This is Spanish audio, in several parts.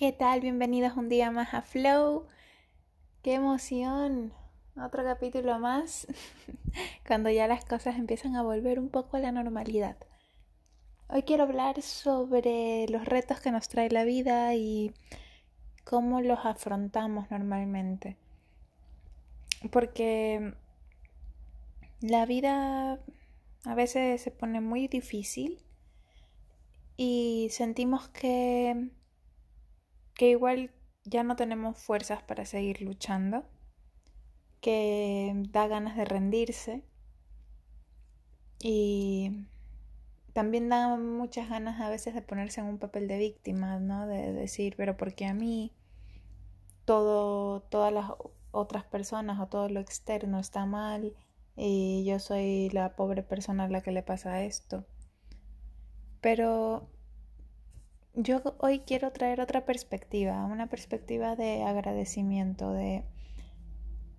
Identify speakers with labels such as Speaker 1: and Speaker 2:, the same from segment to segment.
Speaker 1: ¿Qué tal? Bienvenidos un día más a Flow. ¡Qué emoción! Otro capítulo más cuando ya las cosas empiezan a volver un poco a la normalidad. Hoy quiero hablar sobre los retos que nos trae la vida y cómo los afrontamos normalmente. Porque la vida a veces se pone muy difícil y sentimos que que igual ya no tenemos fuerzas para seguir luchando, que da ganas de rendirse y también da muchas ganas a veces de ponerse en un papel de víctima, ¿no? De decir, pero porque a mí todo, todas las otras personas o todo lo externo está mal y yo soy la pobre persona a la que le pasa esto. Pero yo hoy quiero traer otra perspectiva, una perspectiva de agradecimiento, de,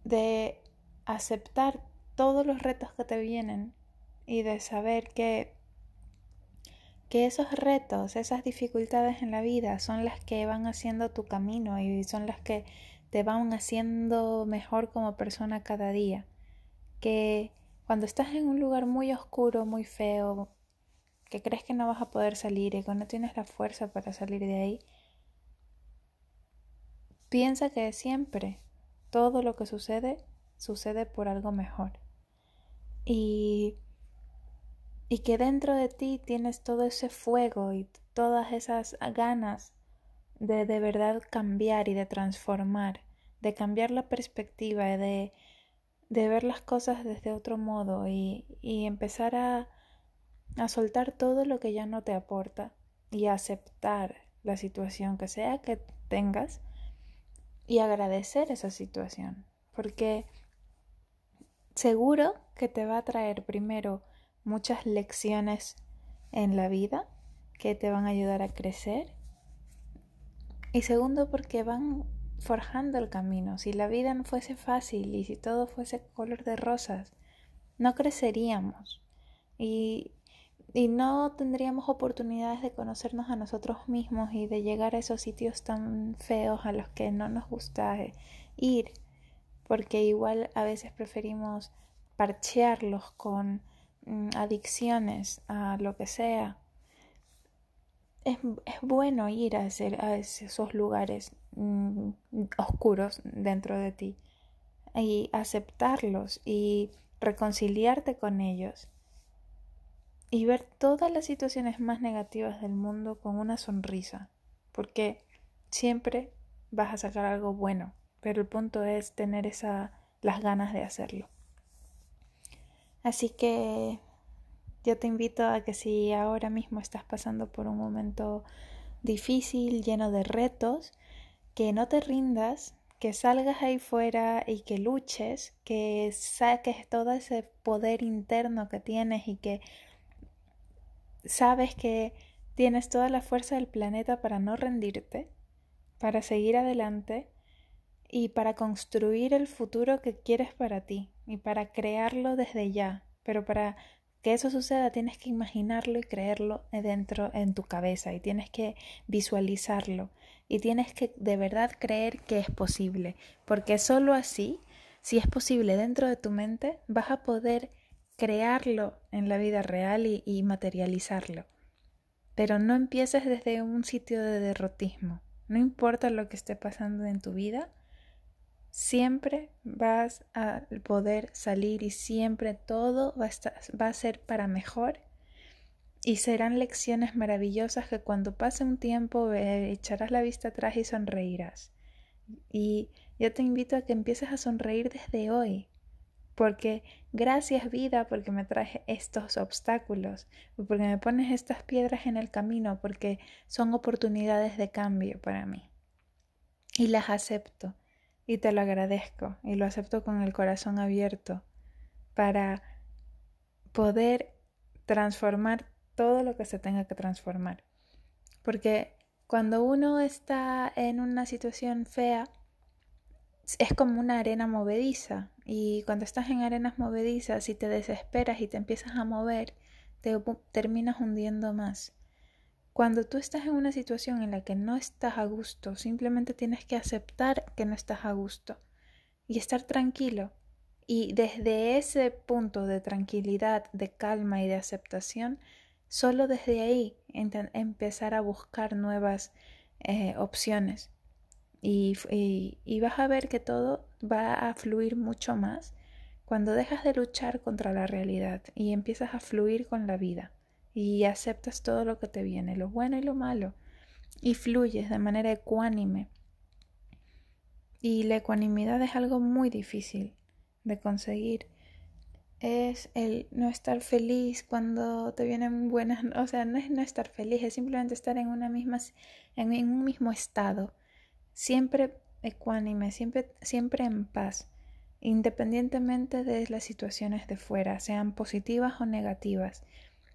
Speaker 1: de aceptar todos los retos que te vienen y de saber que, que esos retos, esas dificultades en la vida son las que van haciendo tu camino y son las que te van haciendo mejor como persona cada día. Que cuando estás en un lugar muy oscuro, muy feo, que crees que no vas a poder salir y que no tienes la fuerza para salir de ahí, piensa que siempre todo lo que sucede sucede por algo mejor. Y, y que dentro de ti tienes todo ese fuego y todas esas ganas de de verdad cambiar y de transformar, de cambiar la perspectiva, de, de ver las cosas desde otro modo y, y empezar a, a soltar todo lo que ya no te aporta y aceptar la situación que sea que tengas y agradecer esa situación, porque seguro que te va a traer primero muchas lecciones en la vida que te van a ayudar a crecer y segundo porque van forjando el camino. Si la vida no fuese fácil y si todo fuese color de rosas, no creceríamos. Y y no tendríamos oportunidades de conocernos a nosotros mismos y de llegar a esos sitios tan feos a los que no nos gusta eh, ir, porque igual a veces preferimos parchearlos con mm, adicciones a lo que sea. Es, bueno ir a, a esos lugares mm, oscuros dentro de ti y aceptarlos y reconciliarte con ellos y ver todas las situaciones más negativas del mundo con una sonrisa, porque siempre vas a sacar algo bueno, pero el punto es tener esa las ganas de hacerlo. Así que yo te invito a que si ahora mismo estás pasando por un momento difícil, lleno de retos, que no te rindas, que salgas ahí fuera y que luches, que saques todo ese poder interno que tienes y que sabes que tienes toda la fuerza del planeta para no rendirte, para seguir adelante y para construir el futuro que quieres para ti y para crearlo desde ya. Pero para que eso suceda tienes que imaginarlo y creerlo dentro en tu cabeza y tienes que visualizarlo y tienes que de verdad creer que es posible, porque solo así, si es posible dentro de tu mente, vas a poder crearlo en la vida real y, materializarlo. Pero no empieces desde un sitio de derrotismo. No importa lo que esté pasando en tu vida, siempre vas a poder salir y siempre todo va a, ser para mejor y serán lecciones maravillosas que cuando pase un tiempo echarás la vista atrás y sonreirás. Y yo te invito a que empieces a sonreír desde hoy, porque gracias vida porque me traje estos obstáculos, porque me pones estas piedras en el camino, porque son oportunidades de cambio para mí. Y las acepto y te lo agradezco y lo acepto con el corazón abierto para poder transformar todo lo que se tenga que transformar. Porque cuando uno está en una situación fea, es como una arena movediza y cuando estás en arenas movedizas y te desesperas y te empiezas a mover, te terminas hundiendo más. Cuando tú estás en una situación en la que no estás a gusto, simplemente tienes que aceptar que no estás a gusto y estar tranquilo. Y desde ese punto de tranquilidad, de calma y de aceptación, solo desde ahí empezar a buscar nuevas eh, opciones. Y, y vas a ver que todo va a fluir mucho más cuando dejas de luchar contra la realidad y empiezas a fluir con la vida y aceptas todo lo que te viene, lo bueno y lo malo, y fluyes de manera ecuánime. Y la ecuanimidad es algo muy difícil de conseguir. Es el no estar feliz cuando te vienen buenas, o sea, no es no estar feliz, es simplemente estar en una misma en, un mismo estado, siempre ecuánime, siempre siempre en paz, independientemente de las situaciones de fuera, sean positivas o negativas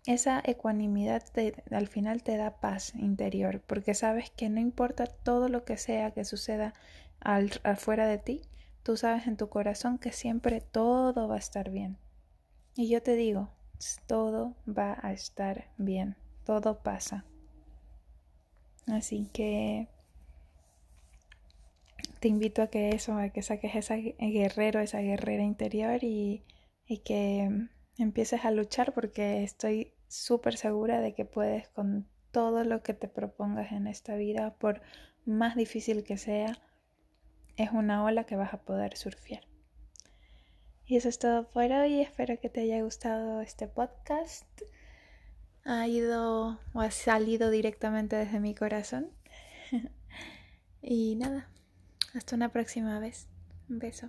Speaker 1: esa ecuanimidad al final te da paz interior, porque sabes que no importa todo lo que sea que suceda afuera de ti, tú sabes en tu corazón que siempre todo va a estar bien. Y yo te digo, todo va a estar bien, todo pasa. Así que te invito a que eso, a que saques ese guerrero, esa guerrera interior y, y que empieces a luchar porque estoy súper segura de que puedes con todo lo que te propongas en esta vida, por más difícil que sea, es una ola que vas a poder surfear. Y eso es todo por hoy. Espero que te haya gustado este podcast. Ha ido o ha salido directamente desde mi corazón. y nada, hasta una próxima vez. Un beso.